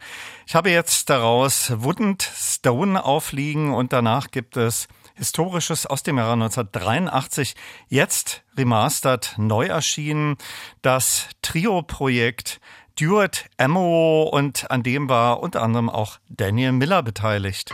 Ich habe jetzt daraus Wooden Stone aufliegen und danach gibt es Historisches aus dem Jahre 1983, jetzt remastered, neu erschienen, das Trio-Projekt Stuart Ammo und an dem war unter anderem auch Daniel Miller beteiligt.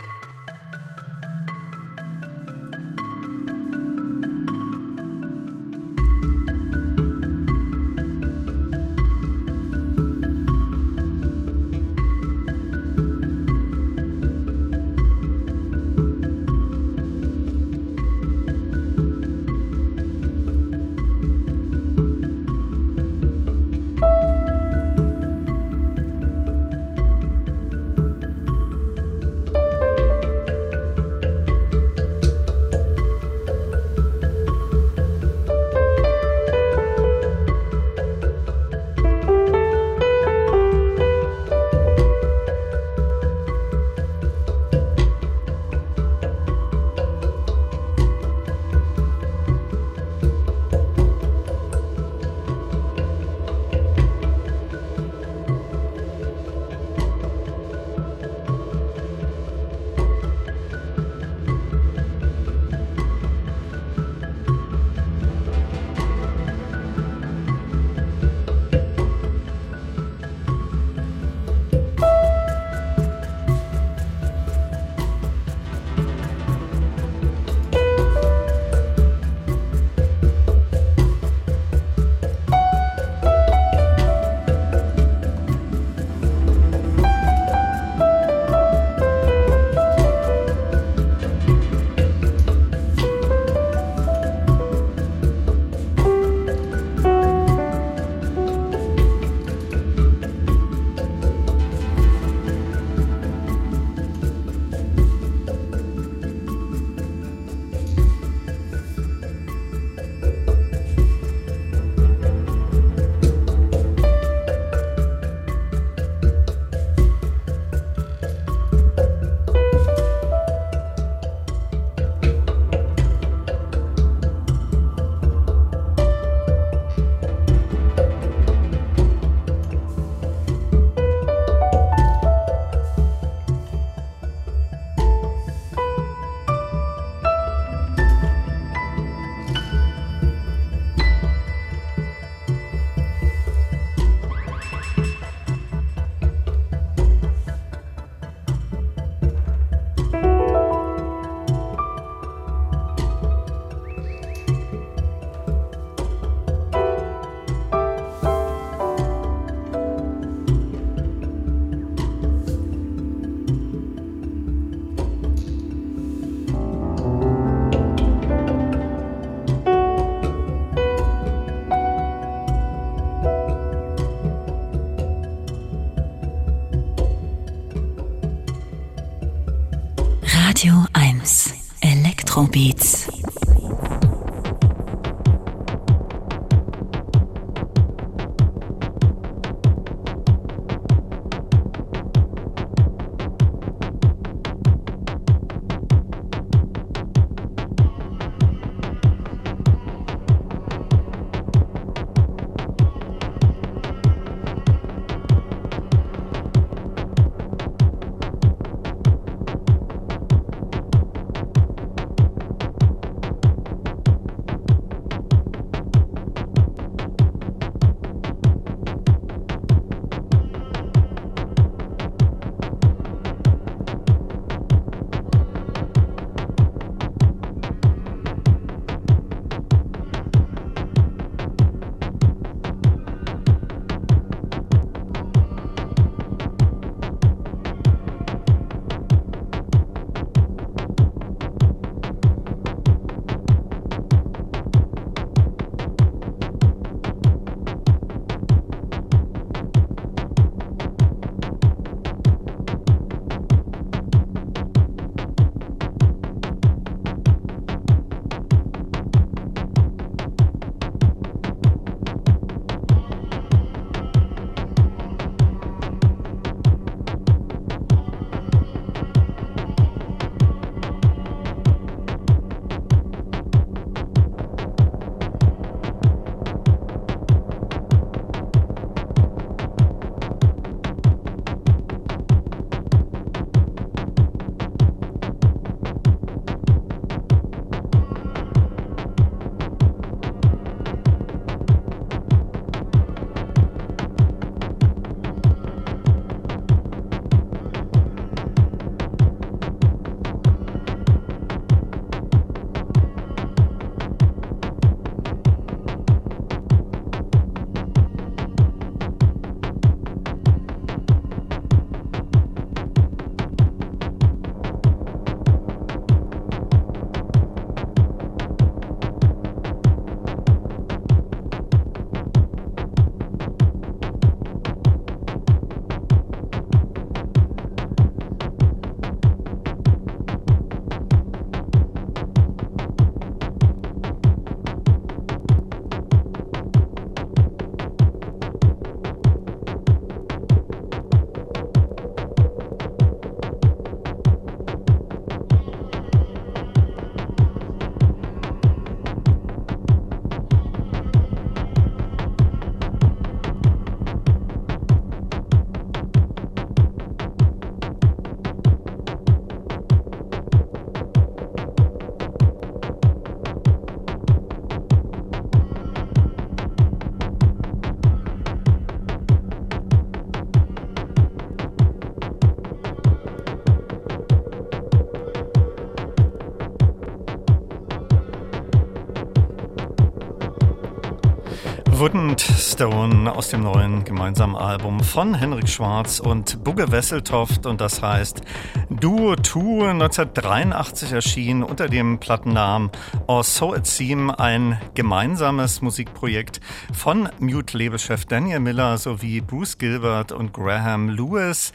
Wooden Stone aus dem neuen gemeinsamen Album von Henrik Schwarz und Bugge Wesseltoft. Und das heißt Duo 2 1983 erschien unter dem Plattennamen Or So It Seem ein gemeinsames Musikprojekt von Mute-Labelchef Daniel Miller sowie Bruce Gilbert und Graham Lewis,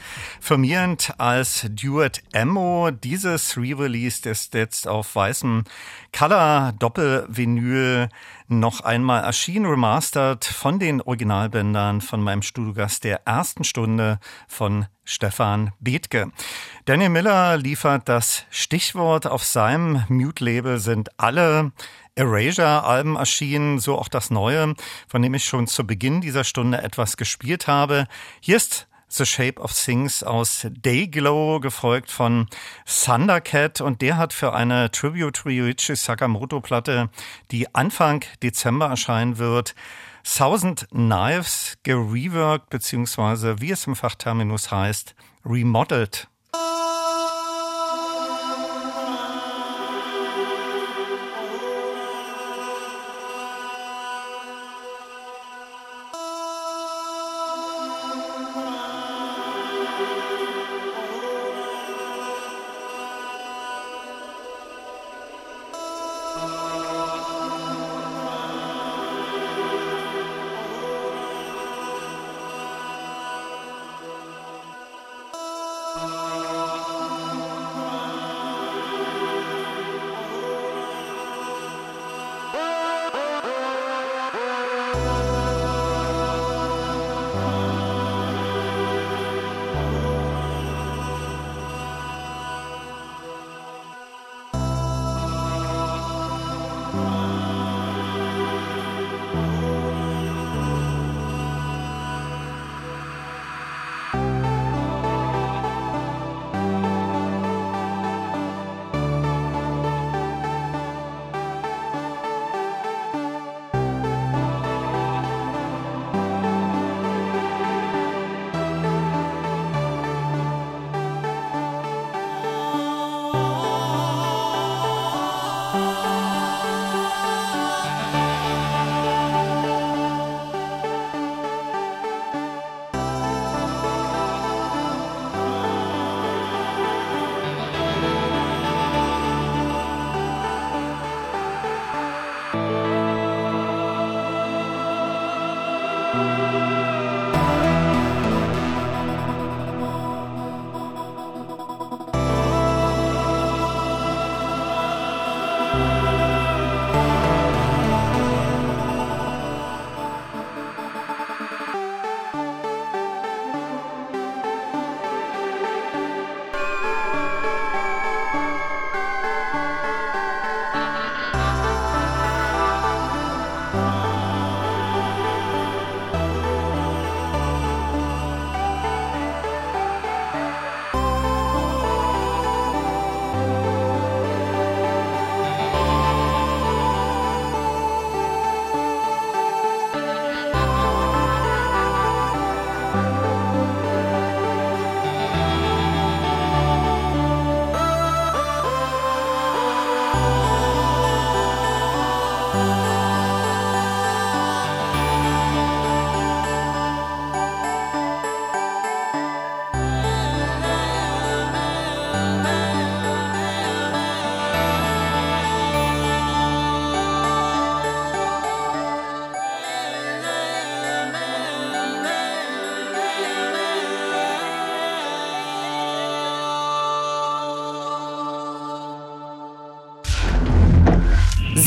firmierend als Duet Ammo. Dieses Re-Release ist jetzt auf weißem Color Doppelvinyl noch einmal erschien, remastered von den Originalbändern von meinem Studiogast der ersten Stunde von Stefan Bethke. Daniel Miller liefert das Stichwort auf seinem Mute-Label sind alle Erasure-Alben erschienen, so auch das neue, von dem ich schon zu Beginn dieser Stunde etwas gespielt habe. Hier ist The Shape of Things aus Dayglow, gefolgt von Thundercat. Und der hat für eine Tribute to Ryuichi Sakamoto-Platte, die Anfang Dezember erscheinen wird, Thousand Knives gereworked, beziehungsweise wie es im Fachterminus heißt, remodeled.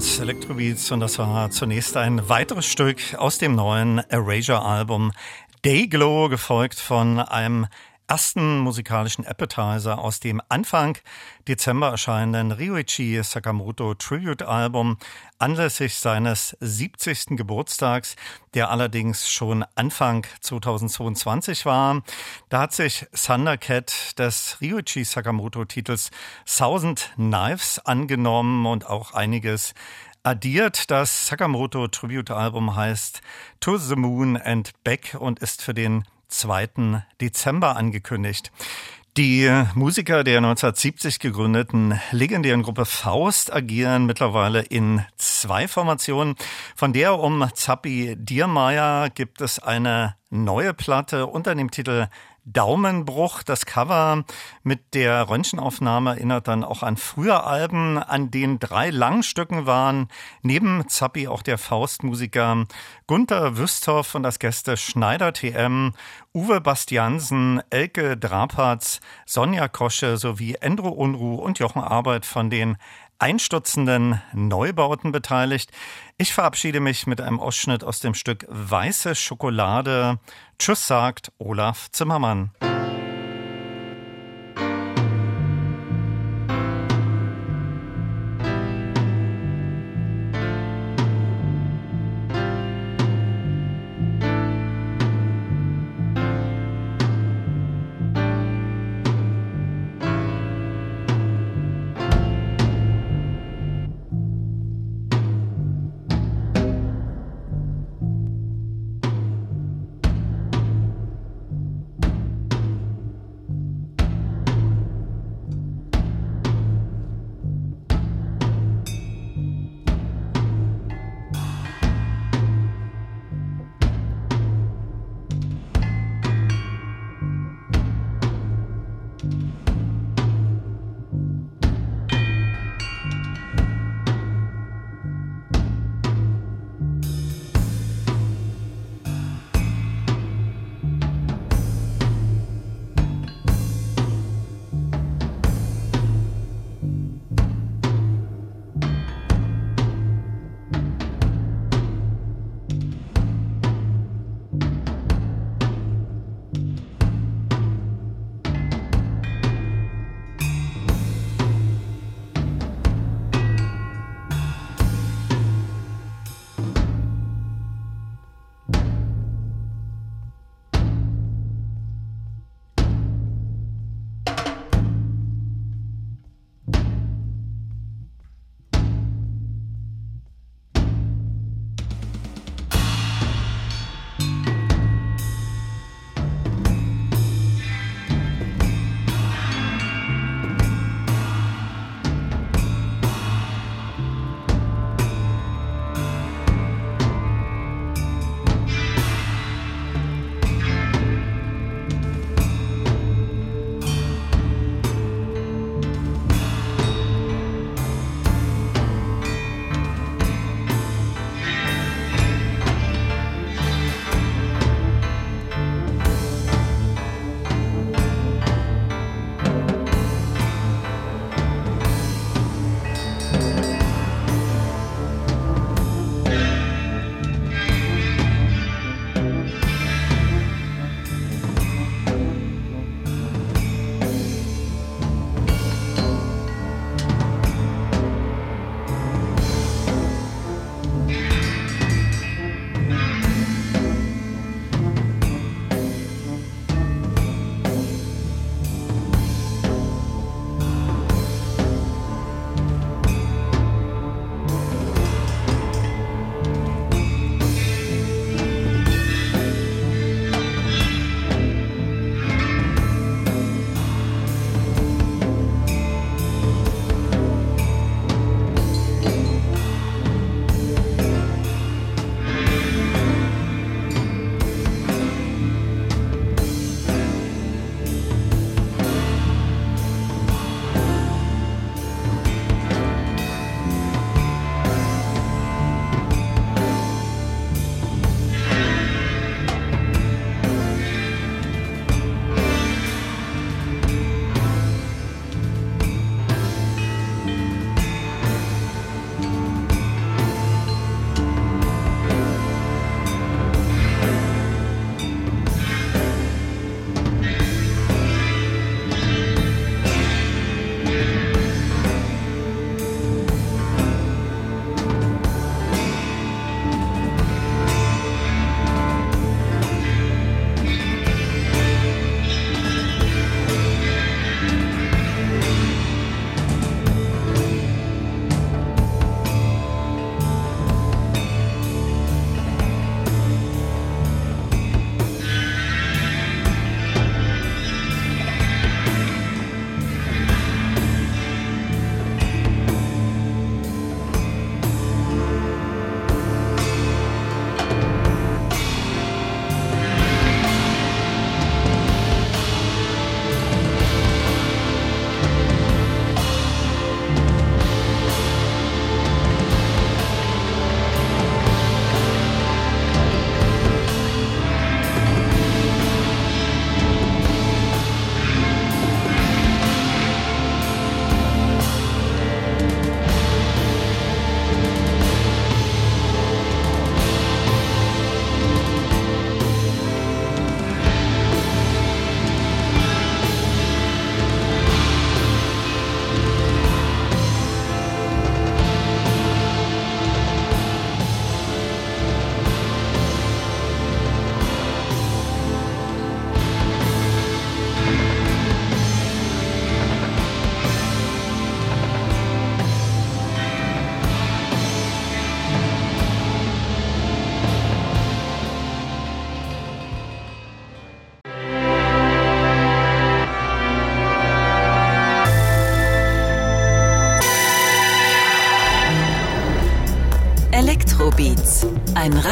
1 Electrobeats und das war zunächst ein weiteres Stück aus dem neuen Erasure Album Dayglow, gefolgt von einem ersten musikalischen Appetizer aus dem Anfang Dezember erscheinenden Ryuichi Sakamoto Tribute Album anlässlich seines 70. Geburtstags, der allerdings schon Anfang 2022 war. Da hat sich Thundercat des Ryuichi Sakamoto Titels Thousand Knives angenommen und auch einiges addiert. Das Sakamoto Tribute Album heißt To the Moon and Back und ist für den 2. Dezember angekündigt. Die Musiker der 1970 gegründeten legendären Gruppe Faust agieren mittlerweile in zwei Formationen. Von der um Zappi Diermeier gibt es eine neue Platte unter dem Titel Daumenbruch. Das Cover mit der Röntgenaufnahme erinnert dann auch an frühe Alben, an denen drei Langstücken waren. Neben Zappi auch der Faustmusiker Gunther Wüsthoff und das Gäste Schneider TM, Uwe Bastiansen, Elke Drapatz, Sonja Kosche sowie Endro Unruh und Jochen Arbeit von den einstürzenden Neubauten beteiligt. Ich verabschiede mich mit einem Ausschnitt aus dem Stück Weiße Schokolade. Tschüss sagt Olaf Zimmermann.